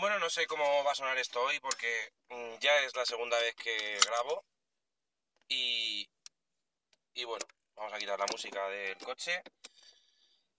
Bueno, no sé cómo va a sonar esto hoy porque mm, ya es la segunda vez que grabo y, y bueno, vamos a quitar la música del coche.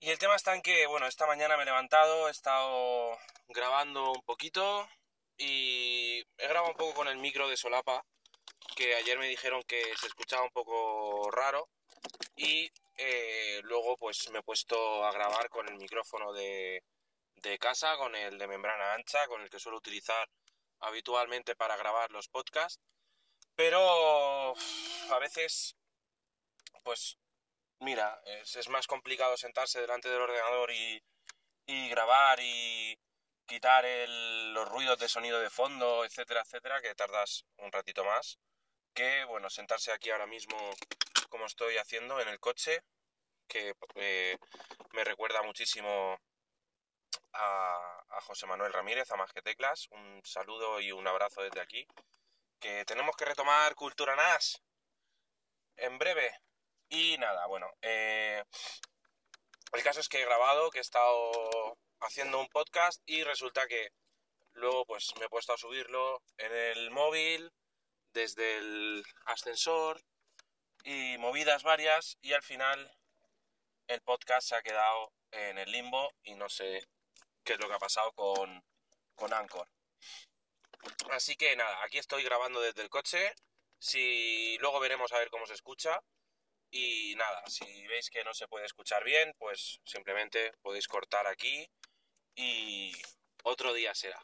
Y el tema está en que, bueno, esta mañana me he levantado, he estado grabando un poquito y he grabado un poco con el micro de solapa, que ayer me dijeron que se escuchaba un poco raro y eh, luego pues me he puesto a grabar con el micrófono de, de casa, con el de membrana ancha, con el que suelo utilizar habitualmente para grabar los podcasts. Pero a veces, pues, mira, es, más complicado sentarse delante del ordenador y, y grabar y quitar el, los ruidos de sonido de fondo, etcétera, etcétera, que tardas un ratito más, que, bueno, sentarse aquí ahora mismo como estoy haciendo en el coche, que eh, me recuerda muchísimo a, José Manuel Ramírez, a Más que Teclas. Un saludo y un abrazo desde aquí. Que tenemos que retomar Cultura NAS en breve. Y nada, bueno, eh, el caso es que he grabado, que he estado haciendo un podcast y resulta que luego pues me he puesto a subirlo en el móvil, desde el ascensor y movidas varias y al final el podcast se ha quedado en el limbo y no sé que es lo que ha pasado con, con Anchor. Así que nada, aquí estoy grabando desde el coche. Si luego veremos a ver cómo se escucha. Y nada, si veis que no se puede escuchar bien, pues simplemente podéis cortar aquí y otro día será.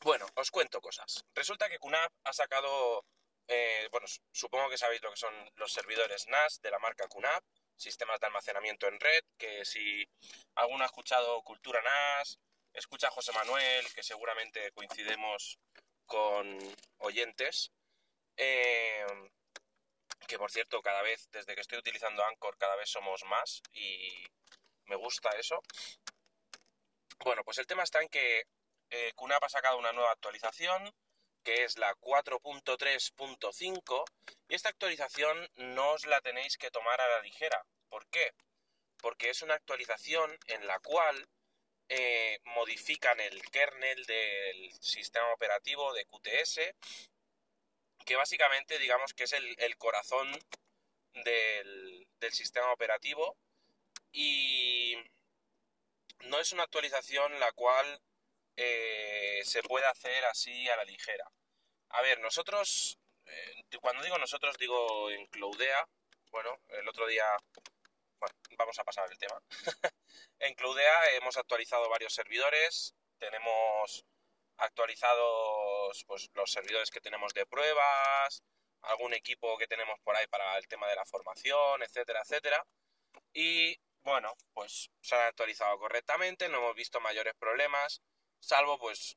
Bueno, os cuento cosas. Resulta que QNAP ha sacado, eh, bueno, supongo que sabéis lo que son los servidores NAS de la marca QNAP sistemas de almacenamiento en red, que si alguno ha escuchado Cultura NAS, escucha a José Manuel, que seguramente coincidemos con oyentes, eh, que por cierto cada vez, desde que estoy utilizando Anchor, cada vez somos más y me gusta eso. Bueno, pues el tema está en que eh, ha sacado una nueva actualización, que es la 4.3.5, y esta actualización no os la tenéis que tomar a la ligera. ¿Por qué? Porque es una actualización en la cual eh, modifican el kernel del sistema operativo de QTS, que básicamente digamos que es el, corazón del, sistema operativo y no es una actualización la cual eh, se puede hacer así a la ligera. A ver, nosotros, eh, cuando digo nosotros, digo en Cloudea. Bueno, el otro día, bueno, vamos a pasar el tema. en Cloudea hemos actualizado varios servidores, tenemos actualizados pues, los servidores que tenemos de pruebas, algún equipo que tenemos por ahí para el tema de la formación, etcétera, etcétera. Y bueno, pues se han actualizado correctamente, no hemos visto mayores problemas, salvo pues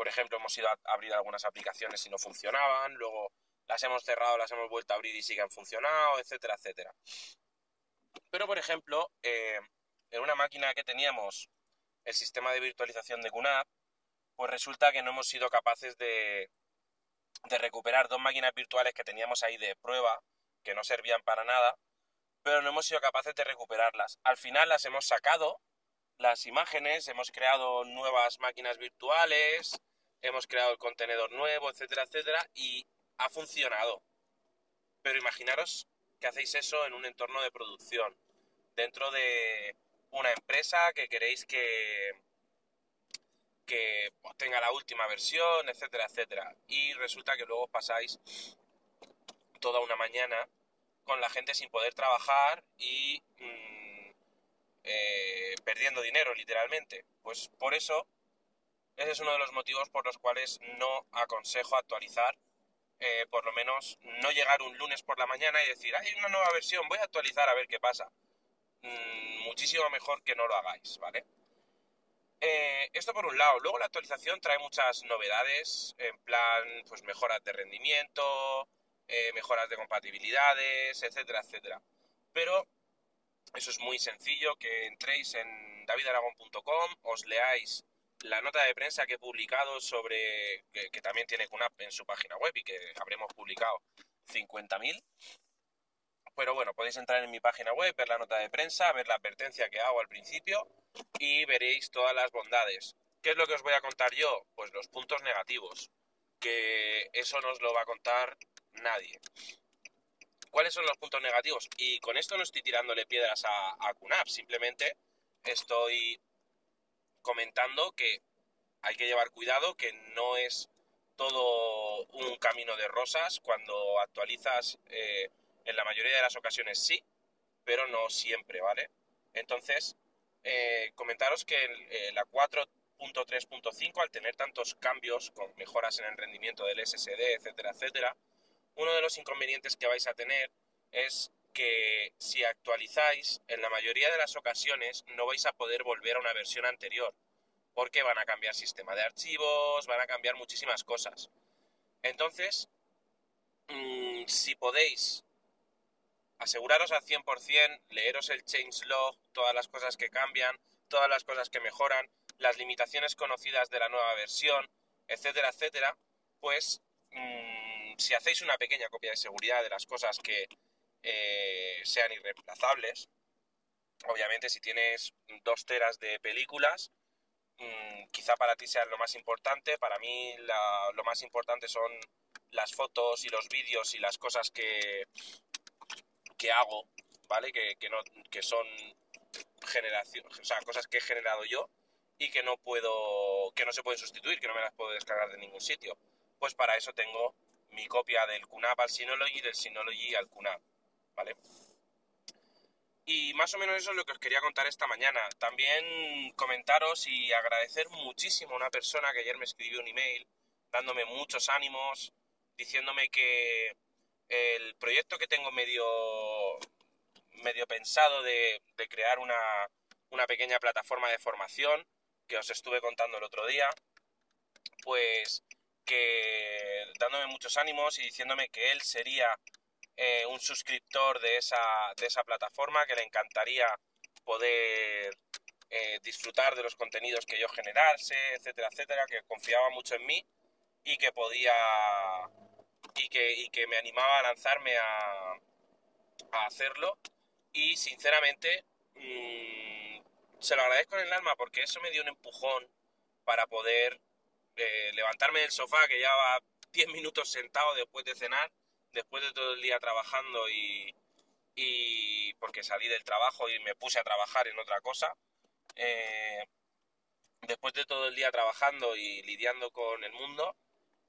por ejemplo, hemos ido a abrir algunas aplicaciones y no funcionaban, luego las hemos cerrado, las hemos vuelto a abrir y han funcionado, etcétera, etcétera. Pero, por ejemplo, eh, en una máquina que teníamos el sistema de virtualización de QNAP, pues resulta que no hemos sido capaces de, de recuperar dos máquinas virtuales que teníamos ahí de prueba, que no servían para nada, pero no hemos sido capaces de recuperarlas. Al final las hemos sacado, las imágenes, hemos creado nuevas máquinas virtuales, hemos creado el contenedor nuevo, etcétera, etcétera, y ha funcionado. Pero imaginaros que hacéis eso en un entorno de producción, dentro de una empresa que queréis que, que tenga la última versión, etcétera, etcétera. Y resulta que luego pasáis toda una mañana con la gente sin poder trabajar y mm, eh, perdiendo dinero, literalmente. Pues por eso ese es uno de los motivos por los cuales no aconsejo actualizar, eh, por lo menos no llegar un lunes por la mañana y decir, hay una nueva versión, voy a actualizar a ver qué pasa. Mm, muchísimo mejor que no lo hagáis, ¿vale? Eh, esto por un lado. Luego la actualización trae muchas novedades, en plan, pues mejoras de rendimiento, eh, mejoras de compatibilidades, etcétera, etcétera. Pero eso es muy sencillo, que entréis en davidaragón.com, os leáis la nota de prensa que he publicado sobre, que, también tiene QNAP en su página web y que habremos publicado 50.000. Pero bueno, podéis entrar en mi página web, ver la nota de prensa, ver la advertencia que hago al principio y veréis todas las bondades. ¿Qué es lo que os voy a contar yo? Pues los puntos negativos, que eso no os lo va a contar nadie. ¿Cuáles son los puntos negativos? Y con esto no estoy tirándole piedras a, a QNAP, simplemente estoy comentando que hay que llevar cuidado, que no es todo un camino de rosas. Cuando actualizas, eh, en la mayoría de las ocasiones sí, pero no siempre, ¿vale? Entonces, eh, comentaros que eh, la 4.3.5, al tener tantos cambios con mejoras en el rendimiento del SSD, etcétera, etcétera, uno de los inconvenientes que vais a tener es que si actualizáis, en la mayoría de las ocasiones no vais a poder volver a una versión anterior, porque van a cambiar sistema de archivos, van a cambiar muchísimas cosas. Entonces, mm, si podéis aseguraros al 100%, leeros el changelog, todas las cosas que cambian, todas las cosas que mejoran, las limitaciones conocidas de la nueva versión, etcétera, etcétera, pues mm, si hacéis una pequeña copia de seguridad de las cosas que eh, sean irreemplazables. Obviamente, si tienes dos teras de películas, mm, quizá para ti sea lo más importante. Para mí, lo más importante son las fotos y los vídeos y las cosas que, que hago, ¿vale? Que, que, no, que son generación, o sea, cosas que he generado yo y que no puedo, que no se pueden sustituir, que no me las puedo descargar de ningún sitio. Pues para eso tengo mi copia del QNAP al Synology y del Synology al QNAP. Y más o menos eso es lo que os quería contar esta mañana. También comentaros y agradecer muchísimo a una persona que ayer me escribió un email dándome muchos ánimos, diciéndome que el proyecto que tengo medio, medio pensado de, crear una, una pequeña plataforma de formación que os estuve contando el otro día, pues que dándome muchos ánimos y diciéndome que él sería eh, un suscriptor de esa, de esa plataforma, que le encantaría poder eh, disfrutar de los contenidos que yo generase, etcétera, etcétera, que confiaba mucho en mí y que podía y que, y que me animaba a lanzarme a, a hacerlo. Y sinceramente mmm, se lo agradezco en el alma porque eso me dio un empujón para poder eh, levantarme del sofá que llevaba 10 minutos sentado después de cenar después de todo el día trabajando y, y porque salí del trabajo y me puse a trabajar en otra cosa, eh, después de todo el día trabajando y lidiando con el mundo,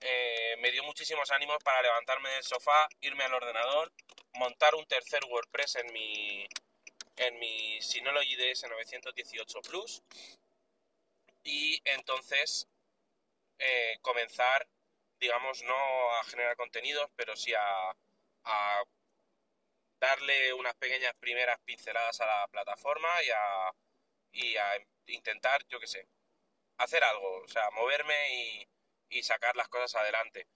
eh, me dio muchísimos ánimos para levantarme del sofá, irme al ordenador, montar un tercer WordPress en mi, en mi Synology DS 918 Plus y entonces eh, comenzar digamos, no a generar contenidos, pero sí a, darle unas pequeñas primeras pinceladas a la plataforma y a, y a intentar, yo qué sé, hacer algo, o sea, moverme y, sacar las cosas adelante.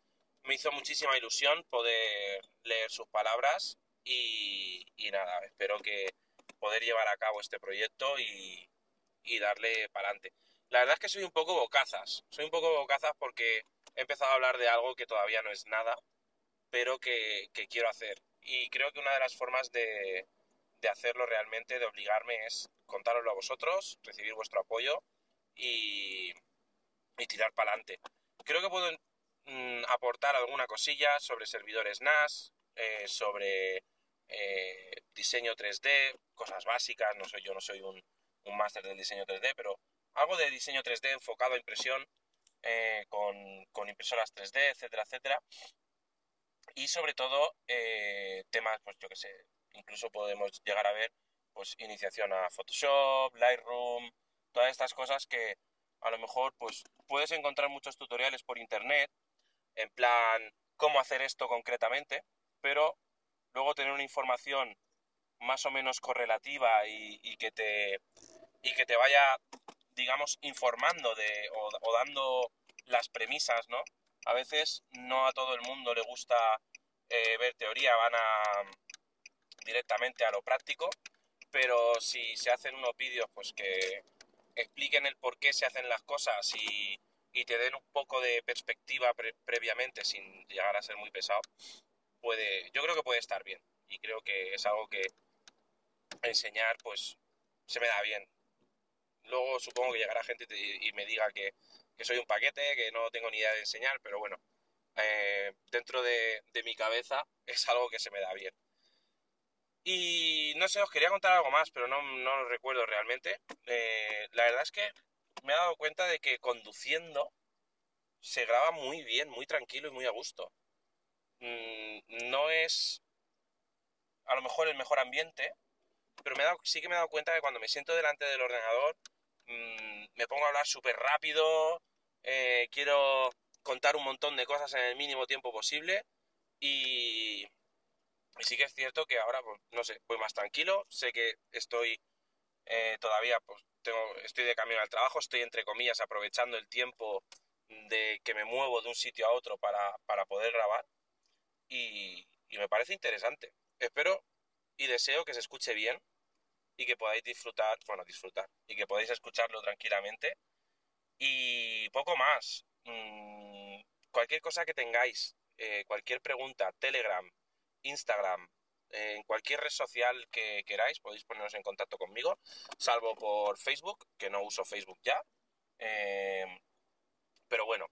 Me hizo muchísima ilusión poder leer sus palabras y, y nada, espero que poder llevar a cabo este proyecto y, y darle para adelante. La verdad es que soy un poco bocazas, soy un poco bocazas porque he empezado a hablar de algo que todavía no es nada, pero que, quiero hacer. Y creo que una de las formas de, hacerlo realmente, de obligarme, es contároslo a vosotros, recibir vuestro apoyo y, tirar para adelante. Creo que puedo mm, aportar alguna cosilla sobre servidores NAS, eh, sobre eh, diseño 3D, cosas básicas, no soy yo, no soy un, un máster del diseño 3D, pero algo de diseño 3D enfocado a impresión eh, con, impresoras 3D, etcétera, etcétera. Y sobre todo eh, temas, pues yo que sé, incluso podemos llegar a ver pues iniciación a Photoshop, Lightroom, todas estas cosas que a lo mejor pues puedes encontrar muchos tutoriales por internet en plan cómo hacer esto concretamente, pero luego tener una información más o menos correlativa y, que te y que te vaya digamos, informando de, o, dando las premisas, ¿no? A veces no a todo el mundo le gusta eh, ver teoría, van a directamente a lo práctico, pero si se hacen unos vídeos pues que expliquen el por qué se hacen las cosas y, y te den un poco de perspectiva previamente sin llegar a ser muy pesado, puede, yo creo que puede estar bien y creo que es algo que enseñar pues se me da bien luego supongo que llegará gente y, me diga que, soy un paquete, que no tengo ni idea de enseñar, pero bueno, eh, dentro de, mi cabeza es algo que se me da bien. Y no sé, os quería contar algo más, pero no, lo recuerdo realmente. Eh, la verdad es que me he dado cuenta de que conduciendo se graba muy bien, muy tranquilo y muy a gusto. Mm, no es a lo mejor el mejor ambiente, pero me sí que me he dado cuenta que cuando me siento delante del ordenador mm, me pongo a hablar súper rápido, eh, quiero contar un montón de cosas en el mínimo tiempo posible y, sí que es cierto que ahora, pues, no sé, voy más tranquilo, sé que estoy eh, todavía, pues tengo, estoy de camino al trabajo, estoy entre comillas aprovechando el tiempo de que me muevo de un sitio a otro para, poder grabar y, me parece interesante. Espero y deseo que se escuche bien y que podáis disfrutar, bueno, disfrutar, y que podáis escucharlo tranquilamente. Y poco más. Mm, cualquier cosa que tengáis, eh, cualquier pregunta, Telegram, Instagram, en cualquier red social que queráis, podéis poneros en contacto conmigo, salvo por Facebook, que no uso Facebook ya. Eh, pero bueno,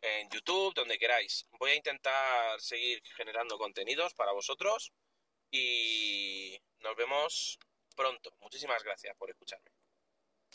en YouTube, donde queráis. Voy a intentar seguir generando contenidos para vosotros y nos vemos pronto. Muchísimas gracias por escucharme.